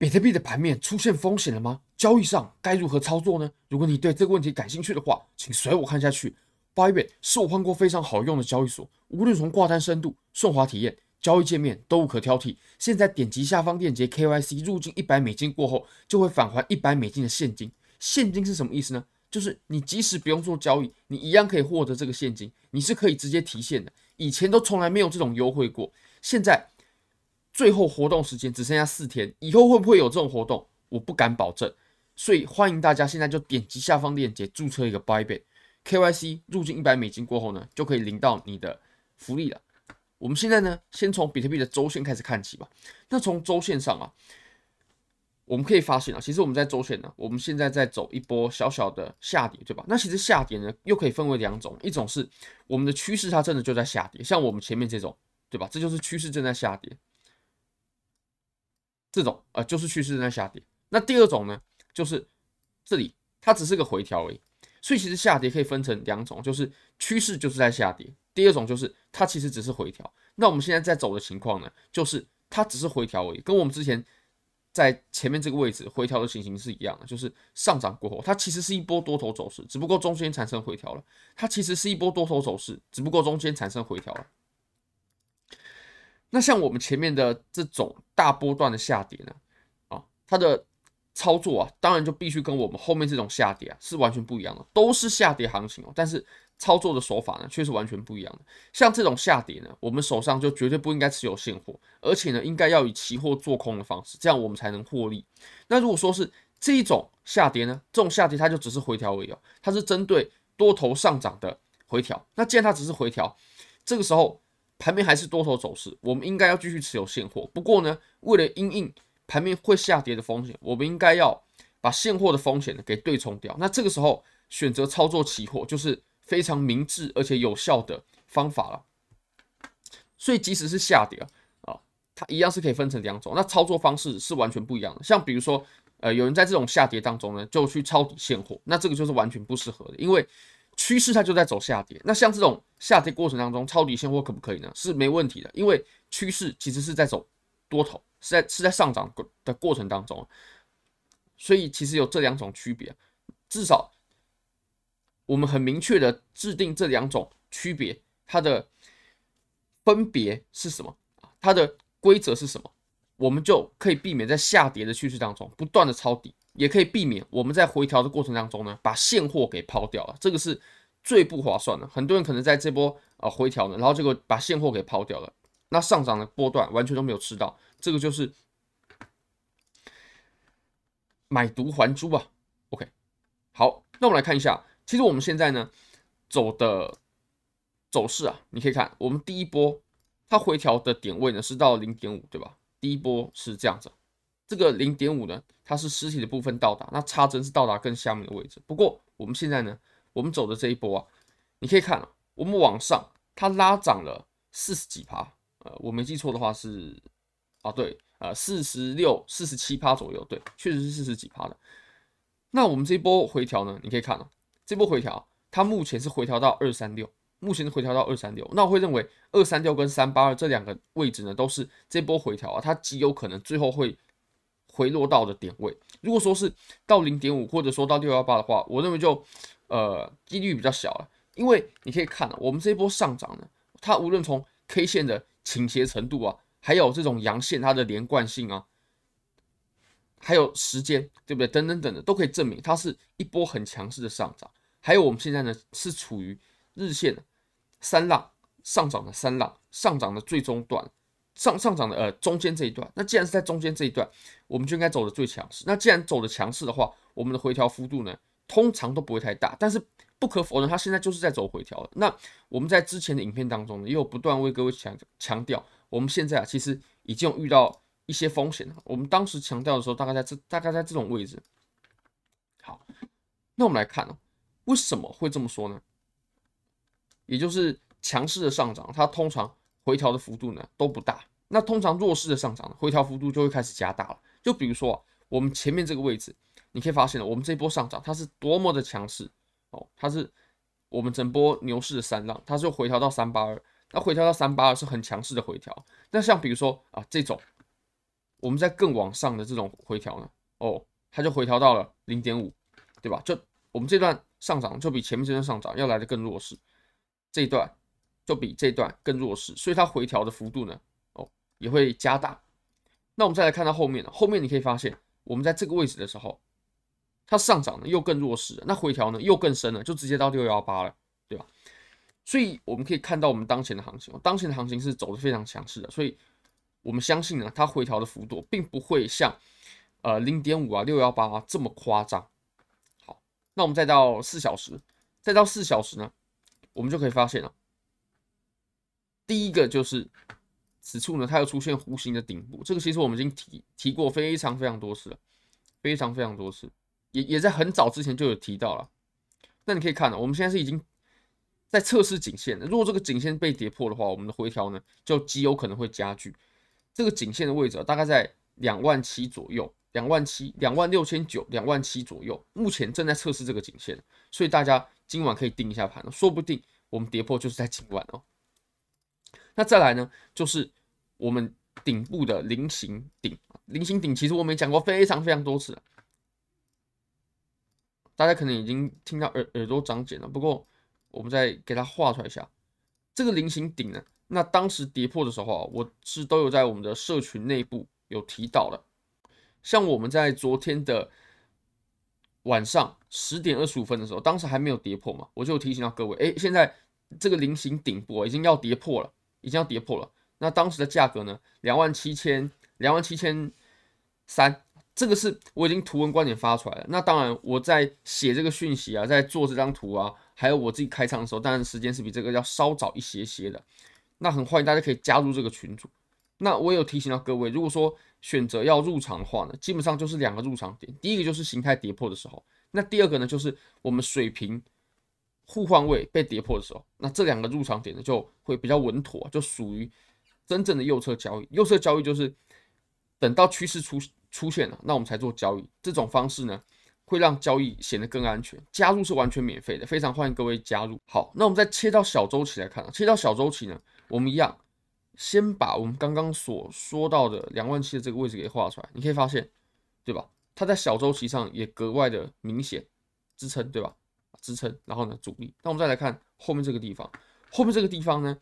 比特币的盘面出现风险了吗？交易上该如何操作呢？如果你对这个问题感兴趣的话，请随我看下去。Bye，是我换过非常好用的交易所，无论从挂单深度、顺滑体验、交易界面都无可挑剔。现在点击下方链接 KYC 入境一百美金过后，就会返还一百美金的现金。现金是什么意思呢？就是你即使不用做交易，你一样可以获得这个现金，你是可以直接提现的。以前都从来没有这种优惠过，现在。最后活动时间只剩下四天，以后会不会有这种活动？我不敢保证，所以欢迎大家现在就点击下方链接注册一个 Bybit，KYC 入金一百美金过后呢，就可以领到你的福利了。我们现在呢，先从比特币的周线开始看起吧。那从周线上啊，我们可以发现啊，其实我们在周线呢，我们现在在走一波小小的下跌，对吧？那其实下跌呢，又可以分为两种，一种是我们的趋势它真的就在下跌，像我们前面这种，对吧？这就是趋势正在下跌。这种呃就是趋势在下跌。那第二种呢，就是这里它只是个回调而已。所以其实下跌可以分成两种，就是趋势就是在下跌。第二种就是它其实只是回调。那我们现在在走的情况呢，就是它只是回调而已，跟我们之前在前面这个位置回调的情形是一样的，就是上涨过后，它其实是一波多头走势，只不过中间产生回调了。它其实是一波多头走势，只不过中间产生回调了。那像我们前面的这种大波段的下跌呢，啊，它的操作啊，当然就必须跟我们后面这种下跌啊是完全不一样的，都是下跌行情哦，但是操作的手法呢却是完全不一样的。像这种下跌呢，我们手上就绝对不应该持有现货，而且呢，应该要以期货做空的方式，这样我们才能获利。那如果说是这一种下跌呢，这种下跌它就只是回调而已，它是针对多头上涨的回调。那既然它只是回调，这个时候。盘面还是多头走势，我们应该要继续持有现货。不过呢，为了因应盘面会下跌的风险，我们应该要把现货的风险呢给对冲掉。那这个时候选择操作期货就是非常明智而且有效的方法了。所以即使是下跌啊，啊，它一样是可以分成两种，那操作方式是完全不一样的。像比如说，呃，有人在这种下跌当中呢，就去抄底现货，那这个就是完全不适合的，因为。趋势它就在走下跌，那像这种下跌过程当中抄底现货可不可以呢？是没问题的，因为趋势其实是在走多头，是在是在上涨的过程当中，所以其实有这两种区别，至少我们很明确的制定这两种区别，它的分别是什么？它的规则是什么？我们就可以避免在下跌的趋势当中不断的抄底。也可以避免我们在回调的过程当中呢，把现货给抛掉了，这个是最不划算的。很多人可能在这波呃回调呢，然后结果把现货给抛掉了，那上涨的波段完全都没有吃到，这个就是买椟还珠啊。OK，好，那我们来看一下，其实我们现在呢走的走势啊，你可以看我们第一波它回调的点位呢是到零点五，对吧？第一波是这样子。这个零点五呢，它是实体的部分到达，那插针是到达更下面的位置。不过我们现在呢，我们走的这一波啊，你可以看啊，我们往上它拉涨了四十几趴，呃，我没记错的话是，啊对，呃，四十六、四十七趴左右，对，确实是四十几趴的。那我们这一波回调呢，你可以看啊，这波回调它目前是回调到二三六，目前是回调到二三六。那我会认为二三六跟三八二这两个位置呢，都是这波回调啊，它极有可能最后会。回落到的点位，如果说是到零点五，或者说到六幺八的话，我认为就呃几率比较小了，因为你可以看啊，我们这一波上涨呢，它无论从 K 线的倾斜程度啊，还有这种阳线它的连贯性啊，还有时间，对不对？等等等的，都可以证明它是一波很强势的上涨。还有我们现在呢是处于日线三浪上涨的三浪上涨的最终段。上上涨的呃中间这一段，那既然是在中间这一段，我们就应该走的最强势。那既然走的强势的话，我们的回调幅度呢，通常都不会太大。但是不可否认，它现在就是在走回调了。那我们在之前的影片当中呢，也有不断为各位强强调，我们现在啊，其实已经有遇到一些风险了。我们当时强调的时候，大概在这大概在这种位置。好，那我们来看哦，为什么会这么说呢？也就是强势的上涨，它通常回调的幅度呢都不大。那通常弱势的上涨，回调幅度就会开始加大了。就比如说啊，我们前面这个位置，你可以发现了，我们这波上涨它是多么的强势哦，它是我们整波牛市的三浪，它就回调到三八二，那回调到三八二是很强势的回调。那像比如说啊这种我们在更往上的这种回调呢，哦，它就回调到了零点五，对吧？就我们这段上涨就比前面这段上涨要来的更弱势，这一段就比这一段更弱势，所以它回调的幅度呢，也会加大。那我们再来看到后面，后面你可以发现，我们在这个位置的时候，它上涨呢又更弱势了，那回调呢又更深了，就直接到六幺八了，对吧？所以我们可以看到我们当前的行情，当前的行情是走得非常强势的，所以我们相信呢，它回调的幅度并不会像呃零点五啊六幺八啊这么夸张。好，那我们再到四小时，再到四小时呢，我们就可以发现了，第一个就是此处呢，它又出现弧形的顶部，这个其实我们已经提提过非常非常多次了，非常非常多次，也也在很早之前就有提到了。那你可以看到，我们现在是已经。在测试颈线的，如果这个颈线被跌破的话，我们的回调呢就极有可能会加剧。这个颈线的位置大概在两万七左右，两万七、两万六千九、两万七左右，目前正在测试这个颈线，所以大家今晚可以定一下盘，说不定我们跌破就是在今晚哦。那再来呢，就是我们顶部的菱形顶，菱形顶其实我们也讲过非常非常多次了，大家可能已经听到耳耳朵长茧了，不过。我们再给它画出来一下，这个菱形顶呢，那当时跌破的时候啊，我是都有在我们的社群内部有提到的。像我们在昨天的晚上十点二十五分的时候，当时还没有跌破嘛，我就提醒到各位，哎，现在这个菱形顶部已经要跌破了，已经要跌破了。那当时的价格呢，两万七千，两万七千三。这个是我已经图文观点发出来了。那当然，我在写这个讯息啊，在做这张图啊，还有我自己开仓的时候，当然时间是比这个要稍早一些些的。那很欢迎大家可以加入这个群组。那我有提醒到各位，如果说选择要入场的话呢，基本上就是两个入场点。第一个就是形态跌破的时候，那第二个呢就是我们水平互换位被跌破的时候。那这两个入场点呢就会比较稳妥，就属于真正的右侧交易。右侧交易就是等到趋势出。出现了，那我们才做交易。这种方式呢，会让交易显得更安全。加入是完全免费的，非常欢迎各位加入。好，那我们再切到小周期来看啊，切到小周期呢，我们一样先把我们刚刚所说到的两万七的这个位置给画出来。你可以发现，对吧？它在小周期上也格外的明显支撑，对吧？支撑，然后呢，阻力。那我们再来看后面这个地方，后面这个地方呢，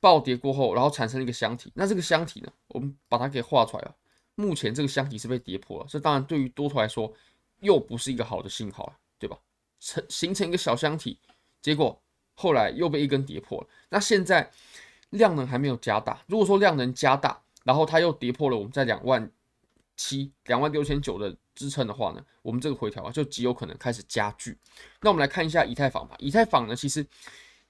暴跌过后，然后产生一个箱体。那这个箱体呢，我们把它给画出来了。目前这个箱体是被跌破了，这当然对于多头来说又不是一个好的信号了，对吧？成形成一个小箱体，结果后来又被一根跌破了。那现在量能还没有加大，如果说量能加大，然后它又跌破了我们在两万七、两万六千九的支撑的话呢，我们这个回调啊就极有可能开始加剧。那我们来看一下以太坊吧。以太坊呢，其实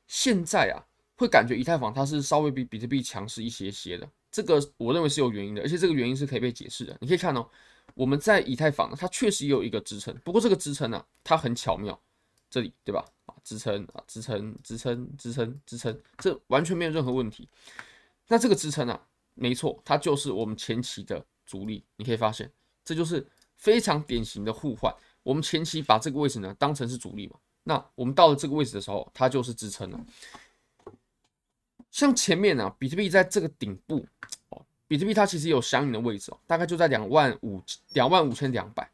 现在啊会感觉以太坊它是稍微比比特币强势一些些的。这个我认为是有原因的，而且这个原因是可以被解释的。你可以看哦，我们在以太坊，它确实也有一个支撑，不过这个支撑呢，它很巧妙，这里对吧？啊，支撑啊，支撑，支撑，支撑，支撑，这完全没有任何问题。那这个支撑啊，没错，它就是我们前期的阻力。你可以发现，这就是非常典型的互换。我们前期把这个位置呢当成是阻力嘛，那我们到了这个位置的时候，它就是支撑了。像前面啊，比特币在这个顶部哦，比特币它其实有相应的位置哦，大概就在两万五两万五千两百。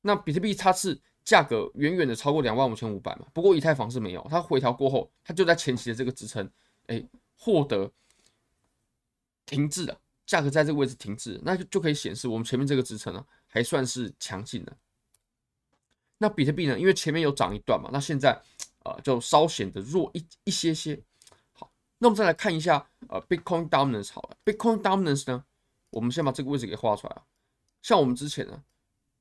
那比特币它是价格远远的超过两万五千五百嘛，不过以太坊是没有，它回调过后，它就在前期的这个支撑，哎，获得停滞的，价格在这个位置停滞，那就就可以显示我们前面这个支撑呢还算是强劲的。那比特币呢，因为前面有涨一段嘛，那现在呃就稍显得弱一一些些。那我们再来看一下，呃，Bitcoin Dominance 好了，Bitcoin Dominance 呢，我们先把这个位置给画出来啊。像我们之前呢，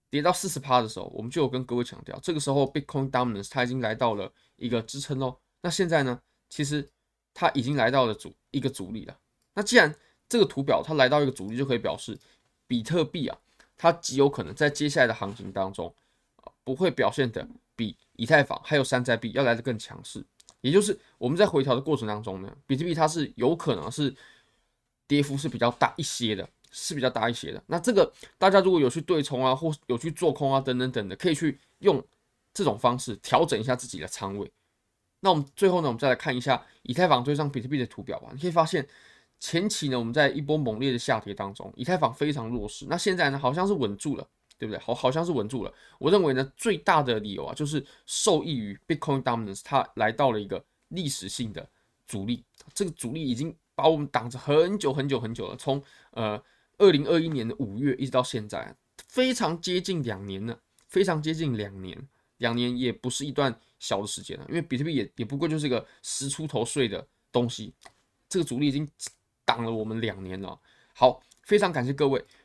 跌到四十趴的时候，我们就有跟各位强调，这个时候 Bitcoin Dominance 它已经来到了一个支撑喽。那现在呢，其实它已经来到了阻一个阻力了。那既然这个图表它来到一个阻力，就可以表示比特币啊，它极有可能在接下来的行情当中啊，不会表现的比以太坊还有山寨币要来的更强势。也就是我们在回调的过程当中呢，比特币它是有可能是跌幅是比较大一些的，是比较大一些的。那这个大家如果有去对冲啊，或有去做空啊，等等等的，可以去用这种方式调整一下自己的仓位。那我们最后呢，我们再来看一下以太坊对上比特币的图表吧。你可以发现前期呢，我们在一波猛烈的下跌当中，以太坊非常弱势。那现在呢，好像是稳住了，对不对？好，好像是稳住了。我认为呢，最大的理由啊，就是受益于 Bitcoin Dominance，它来到了一个历史性的阻力。这个阻力已经把我们挡着很久很久很久了，从呃二零二一年的五月一直到现在，非常接近两年了，非常接近两年，两年也不是一段小的时间了，因为比特币也也不过就是一个十出头岁的东西，这个阻力已经。挡了我们两年了，好，非常感谢各位，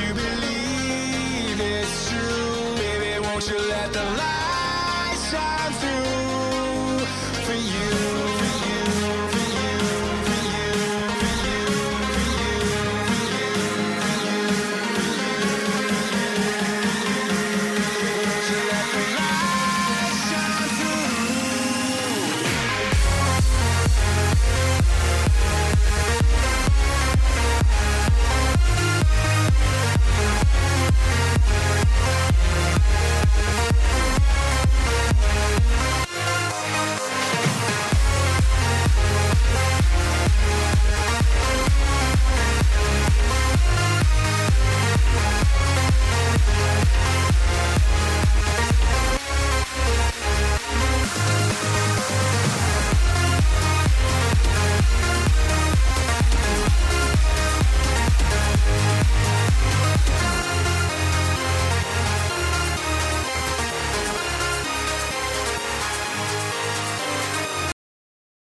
you believe it's true, baby, won't you let the light shine through?